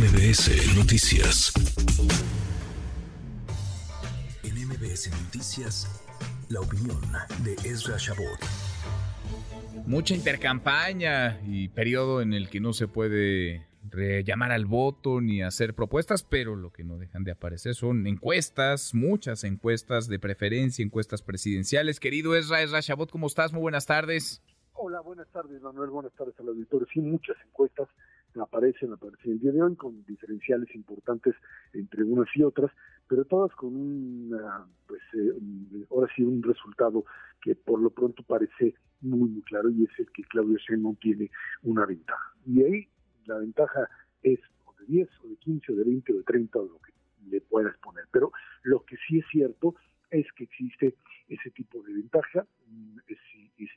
MBS Noticias. En MBS Noticias, la opinión de Ezra Shabot. Mucha intercampaña y periodo en el que no se puede llamar al voto ni hacer propuestas, pero lo que no dejan de aparecer son encuestas, muchas encuestas de preferencia, encuestas presidenciales. Querido Ezra, Ezra Shabot, ¿cómo estás? Muy buenas tardes. Hola, buenas tardes, Manuel. Buenas tardes al auditorio. Sí, muchas encuestas aparecen, aparecen el día de hoy con diferenciales importantes entre unas y otras, pero todas con un, pues, eh, ahora sí, un resultado que por lo pronto parece muy, muy claro y es el que Claudio Sheinbaum tiene una ventaja. Y ahí la ventaja es o de 10, o de 15, o de 20, o de 30, o lo que le puedas poner. Pero lo que sí es cierto es que existe ese tipo de ventaja, mm, es,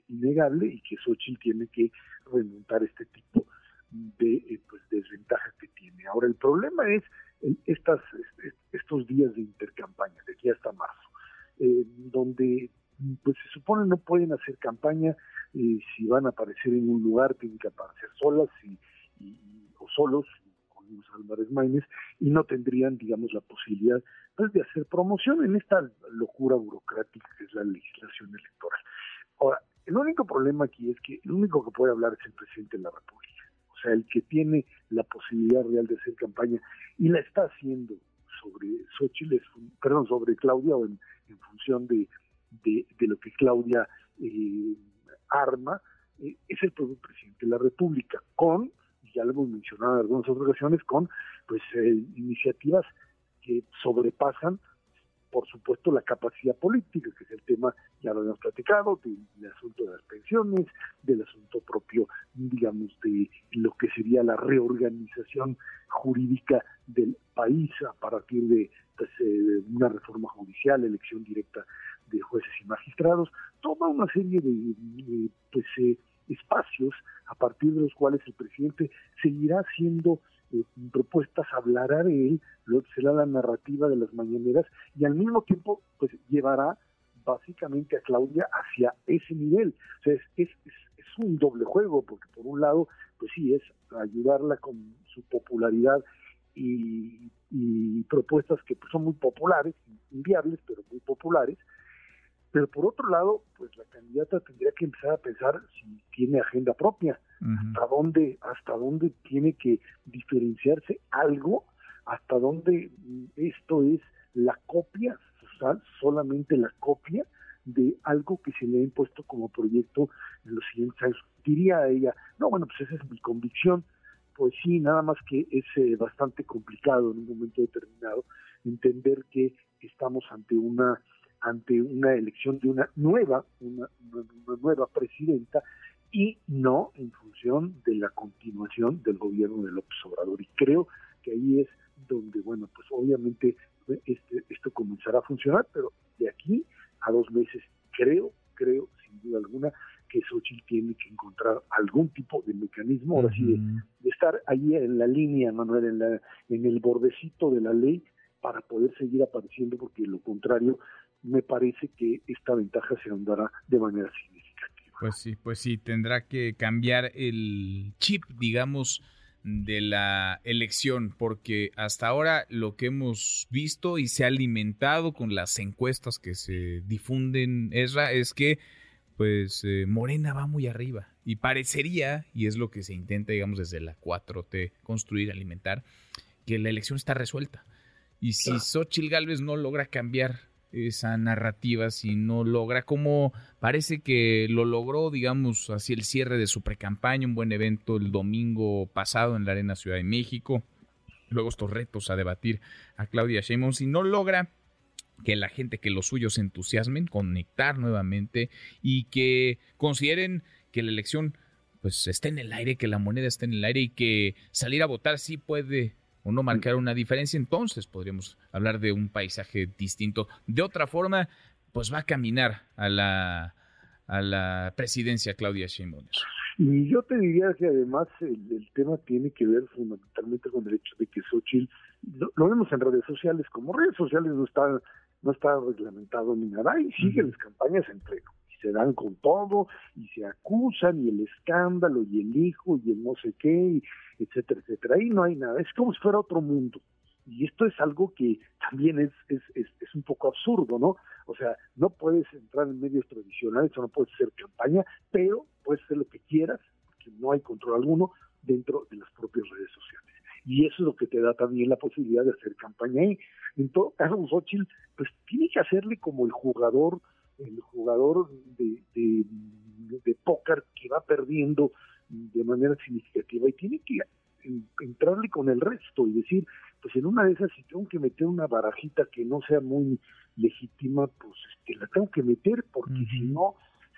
innegable y que Xochitl tiene que remontar este tipo de eh, pues, desventajas que tiene. Ahora, el problema es estas, estos días de intercampaña, de aquí hasta marzo, eh, donde pues se supone no pueden hacer campaña, si van a aparecer en un lugar tienen que aparecer solas y, o solos, con los Álvarez Maínez, y no tendrían, digamos, la posibilidad pues, de hacer promoción en esta locura burocrática que es la legislación electoral. Ahora, el único problema aquí es que el único que puede hablar es el presidente de la República. Sea, el que tiene la posibilidad real de hacer campaña y la está haciendo sobre Xochitl, perdón, sobre Claudia o en, función de, de, lo que Claudia eh, arma, eh, es el propio presidente de la República, con, ya lo hemos mencionado en algunas otras ocasiones, con pues eh, iniciativas que sobrepasan por supuesto, la capacidad política, que es el tema, ya lo hemos platicado, del, asunto de las pensiones, del asunto propio, digamos, de lo que sería la reorganización jurídica del país a partir de, pues, eh, una reforma judicial, elección directa de jueces y magistrados, toda una serie de, pues, eh, espacios a partir de los cuales el presidente seguirá haciendo eh, propuestas, hablará de él, será la narrativa de las mañaneras y al mismo tiempo pues llevará básicamente a Claudia hacia ese nivel. O sea, es, es, es, un doble juego, porque por un lado, pues sí, es ayudarla con su popularidad y, propuestas que pues, son muy populares, inviables, pero muy populares, pero por otro lado, pues la candidata tendría que empezar a pensar si tiene agenda propia, hasta dónde, hasta dónde tiene que diferenciarse algo, hasta dónde esto es la copia, solamente la copia de algo que se le ha impuesto como proyecto en los siguientes años. Diría a ella, no, bueno, pues esa es mi convicción. Pues sí, nada más que es eh, bastante complicado en un momento determinado entender que estamos ante una ante una elección de una nueva, una, nueva presidenta y no en función de la continuación del gobierno de López Obrador. Y creo que ahí es donde, bueno, pues obviamente este, esto comenzará a funcionar, pero de aquí a dos meses creo, creo, sin duda alguna, que Xochitl tiene que encontrar algún tipo de mecanismo, ahora sí, de, estar ahí en la línea, Manuel, en, la, en el bordecito de la ley para poder seguir apareciendo, porque lo contrario me parece que esta ventaja se andará de manera significativa. Pues sí, pues sí, tendrá que cambiar el chip, digamos, de la elección, porque hasta ahora lo que hemos visto y se ha alimentado con las encuestas que se difunden, Esra, es que pues eh, Morena va muy arriba y parecería, y es lo que se intenta, digamos, desde la 4T construir, alimentar, que la elección está resuelta. Y si Xochitl Gálvez no logra cambiar esa narrativa si no logra, como parece que lo logró, digamos, así el cierre de su precampaña, un buen evento el domingo pasado en la Arena Ciudad de México. Luego estos retos a debatir a Claudia Sheinbaum, si no logra que la gente, que los suyos se entusiasmen, conectar nuevamente y que consideren que la elección pues esté en el aire, que la moneda esté en el aire y que salir a votar sí puede o no marcar una diferencia, entonces podríamos hablar de un paisaje distinto. De otra forma, pues va a caminar a la, a la presidencia Claudia Sheinbaum. Y yo te diría que además el, tema tiene que ver fundamentalmente con el hecho de que Xochitl, lo, vemos en redes sociales, como redes sociales no está, no está reglamentado ni nada, y sigue las campañas en pleno, se dan con todo y se acusan y el escándalo y el hijo y el no sé qué, y etcétera, etcétera. Ahí no hay nada, es como si fuera otro mundo. Y esto es algo que también es, es, es, un poco absurdo, ¿no? O sea, no puedes entrar en medios tradicionales o no puedes hacer campaña, pero puedes hacer lo que quieras, porque no hay control alguno dentro de las propias redes sociales. Y eso es lo que te da también la posibilidad de hacer campaña ahí. En todo caso, Xochitl, pues tiene que hacerle como el jugador, el jugador de, de, de póker que va perdiendo de manera significativa y tiene que entrarle con el resto y decir, pues en una de esas, si tengo que meter una barajita que no sea muy legítima, pues este, la tengo que meter, porque si no,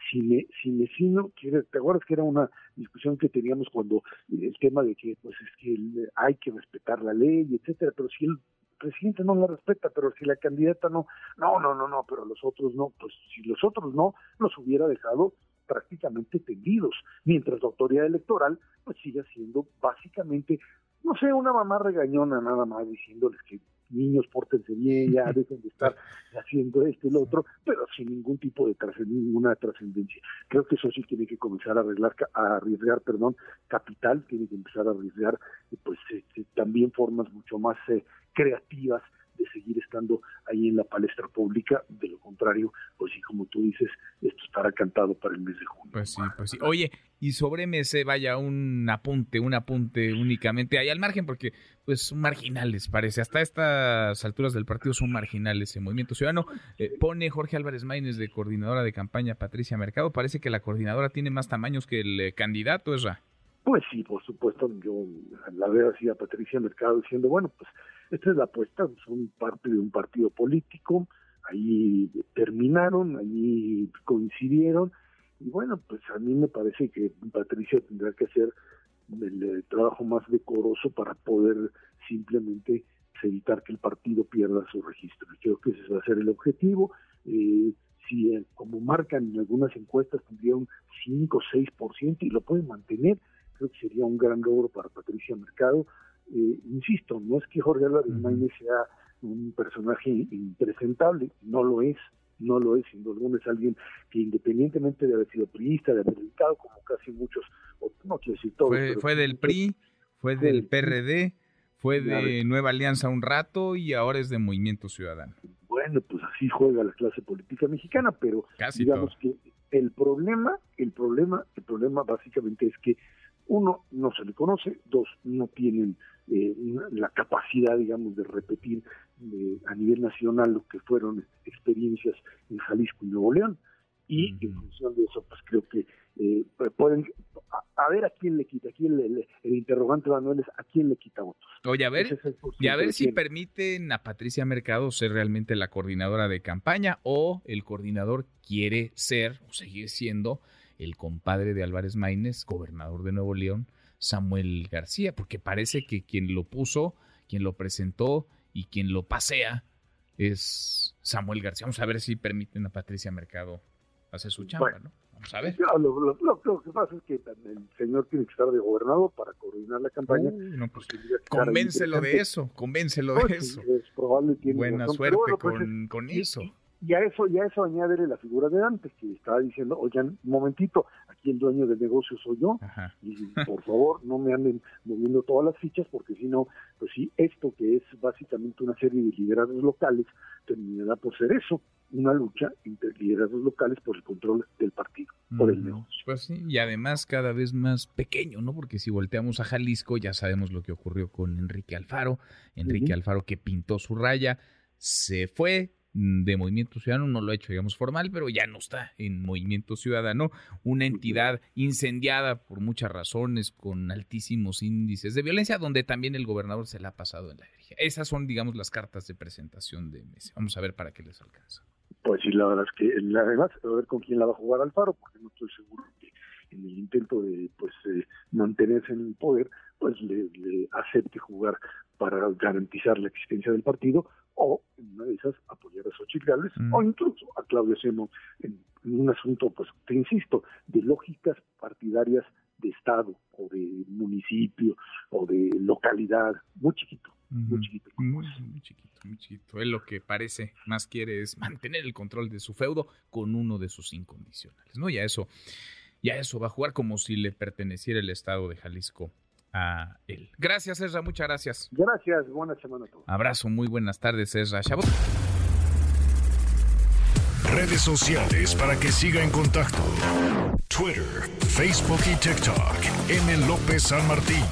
si me, si me sino, ¿te acuerdas que era una discusión que teníamos cuando el tema de que pues es que hay que respetar la ley, etcétera, pero si el presidente no la respeta, pero si la candidata no, no, no, no, no, pero los otros no, pues si los otros no, los hubiera dejado prácticamente tendidos, mientras la autoridad electoral pues sigue siendo básicamente no sé, una mamá regañona nada más diciéndoles que niños pórtense bien, ya dejen de estar haciendo esto y lo otro, pero sin ningún tipo de ninguna trascendencia. Creo que eso sí tiene que comenzar a arreglar, a arriesgar, perdón, capital, tiene que empezar a arriesgar, pues este, también formas mucho más eh, creativas de seguir estando ahí en la palestra pública. De lo contrario, pues sí, como tú dices, esto estará cantado para el mes de junio. Pues sí, pues sí. Oye, y sobre MS vaya un apunte, un apunte únicamente ahí al margen, porque pues son marginales, parece. Hasta estas alturas del partido son marginales el Movimiento Ciudadano. Eh, pone Jorge Álvarez Maínez de coordinadora de campaña Patricia Mercado. Parece que la coordinadora tiene más tamaños que el eh, candidato, ¿es Pues sí, por supuesto, yo la veo así a Patricia Mercado diciendo, bueno, pues esta es la apuesta, son parte de un partido político, ahí terminaron, ahí coincidieron, y bueno, pues a mí me parece que Patricia tendrá que hacer el, trabajo más decoroso para poder simplemente evitar que el partido pierda su registro. Creo que ese va a ser el objetivo. Eh, si eh, como marcan en algunas encuestas tendría un 5 o 6% y lo pueden mantener, creo que sería un gran logro para Patricia Mercado eh, insisto, no es que Jorge Álvarez uh sea un personaje impresentable, no lo es, no lo es, sin duda es alguien que independientemente de haber sido priista, de haber dedicado como casi muchos, no quiero decir todo. Fue, del PRI, fue del PRD, fue de Nueva Alianza un rato y ahora es de Movimiento Ciudadano. Bueno, pues así juega la clase política mexicana, pero digamos que el problema, el problema, el problema básicamente es que uno, no se le conoce, dos, no tienen eh, la capacidad, digamos, de repetir eh, a nivel nacional lo que fueron experiencias en Jalisco y Nuevo León. Y en función de eso, pues creo que eh, pueden, a, ver a quién le quita, a quién le, el interrogante Manuel es a quién le quita votos. Oye, a ver, y a ver si permiten a Patricia Mercado ser realmente la coordinadora de campaña o el coordinador quiere ser o seguir siendo el compadre de Álvarez Maínez, gobernador de Nuevo León, Samuel García, porque parece que quien lo puso, quien lo presentó y quien lo pasea es Samuel García. Vamos a ver si permiten a Patricia Mercado hacer su chamba, ¿no? Vamos a ver. Lo, que pasa es que el señor tiene que estar de gobernador para coordinar la campaña. no, pues, convéncelo de eso, convéncelo de eso. Buena suerte pues, con, con eso y a eso, y a eso añádele la figura de Dante, que estaba diciendo, oigan, un momentito, aquí el dueño del negocio soy yo, y por favor no me anden moviendo todas las fichas, porque si no, pues sí, esto que es básicamente una serie de liderazgos locales, terminará por ser eso, una lucha entre liderazgos locales por el control del partido, por el negocio. Pues sí, y además cada vez más pequeño, ¿no? Porque si volteamos a Jalisco, ya sabemos lo que ocurrió con Enrique Alfaro, Enrique Alfaro que pintó su raya, se fue, de Movimiento Ciudadano, no lo ha hecho, digamos, formal, pero ya no está en Movimiento Ciudadano, una entidad incendiada por muchas razones, con altísimos índices de violencia, donde también el gobernador se la ha pasado en la herejía. Esas son, digamos, las cartas de presentación de Messi. Vamos a ver para qué les alcanza. Pues sí, la verdad es que además, a ver con quién la va a jugar Alfaro, porque no estoy seguro que en el intento de pues eh, mantenerse en el poder, pues le, acepte jugar para garantizar la existencia del partido o en una de esas apoyar a Xochitl mm. o incluso a Claudio Semo en, un asunto, pues te insisto, de lógicas partidarias de Estado o de municipio o de localidad muy chiquito, muy chiquito. Muy, muy chiquito, muy chiquito. Él lo que parece más quiere es mantener el control de su feudo con uno de sus incondicionales, ¿no? Ya eso, ya eso va a jugar como si le perteneciera el estado de Jalisco a él. Gracias, Ezra, muchas gracias. Gracias, buena semana a todos. Abrazo, muy buenas tardes, Ezra Chabot. Redes sociales para que siga en contacto: Twitter, Facebook y TikTok. M. López San Martín.